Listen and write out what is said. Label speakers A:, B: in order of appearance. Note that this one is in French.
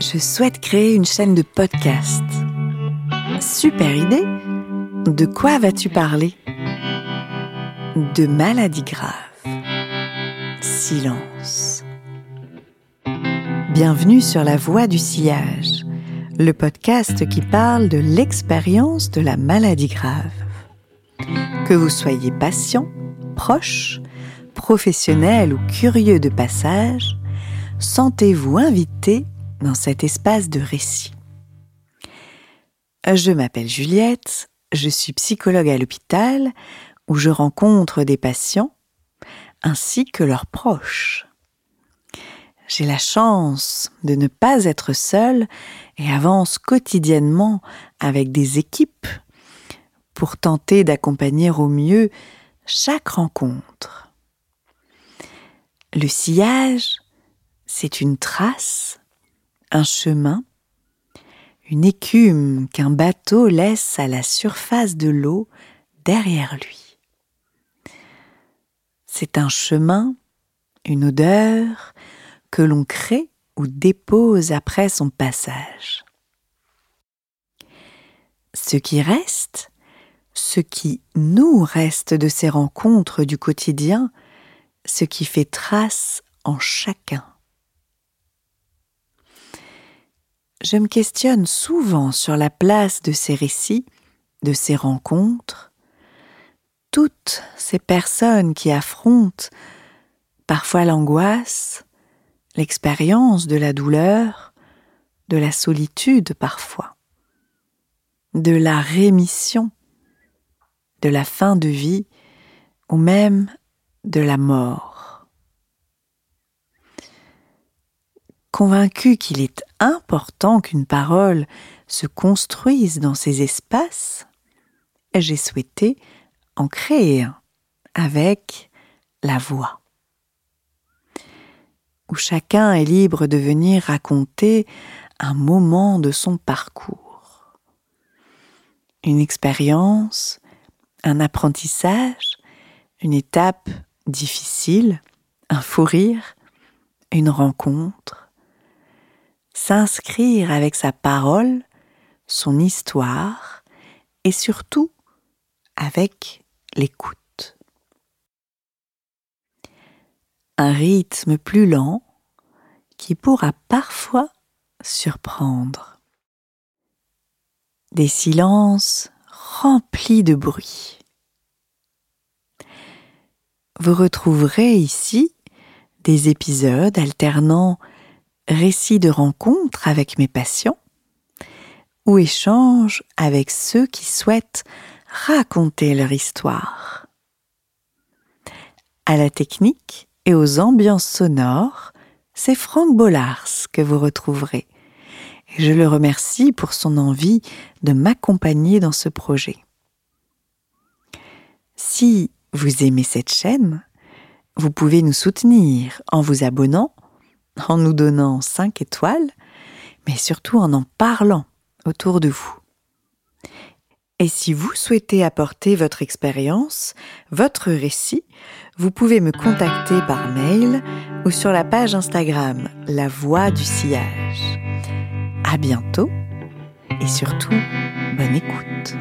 A: je souhaite créer une chaîne de podcast. Super idée De quoi vas-tu parler? De maladies graves. Silence. Bienvenue sur la voie du sillage, le podcast qui parle de l'expérience de la maladie grave. Que vous soyez patient, proche, professionnel ou curieux de passage, sentez-vous invité dans cet espace de récit. Je m'appelle Juliette, je suis psychologue à l'hôpital où je rencontre des patients ainsi que leurs proches. J'ai la chance de ne pas être seule et avance quotidiennement avec des équipes pour tenter d'accompagner au mieux chaque rencontre. Le sillage, c'est une trace, un chemin, une écume qu'un bateau laisse à la surface de l'eau derrière lui. C'est un chemin, une odeur que l'on crée ou dépose après son passage. Ce qui reste, ce qui nous reste de ces rencontres du quotidien, ce qui fait trace en chacun. Je me questionne souvent sur la place de ces récits, de ces rencontres, toutes ces personnes qui affrontent parfois l'angoisse, l'expérience de la douleur, de la solitude parfois, de la rémission, de la fin de vie ou même de la mort. Convaincu qu'il est important qu'une parole se construise dans ces espaces, j'ai souhaité en créer un avec la voix, où chacun est libre de venir raconter un moment de son parcours, une expérience, un apprentissage, une étape difficile, un fou rire, une rencontre, s'inscrire avec sa parole, son histoire et surtout avec l'écoute. Un rythme plus lent qui pourra parfois surprendre. Des silences remplis de bruit. Vous retrouverez ici des épisodes alternant récits de rencontres avec mes patients ou échanges avec ceux qui souhaitent raconter leur histoire. À la technique et aux ambiances sonores, c'est Franck Bollars que vous retrouverez. Et je le remercie pour son envie de m'accompagner dans ce projet. Si vous aimez cette chaîne, vous pouvez nous soutenir en vous abonnant, en nous donnant 5 étoiles, mais surtout en en parlant autour de vous. Et si vous souhaitez apporter votre expérience, votre récit, vous pouvez me contacter par mail ou sur la page Instagram La Voix du Sillage. À bientôt et surtout, bonne écoute.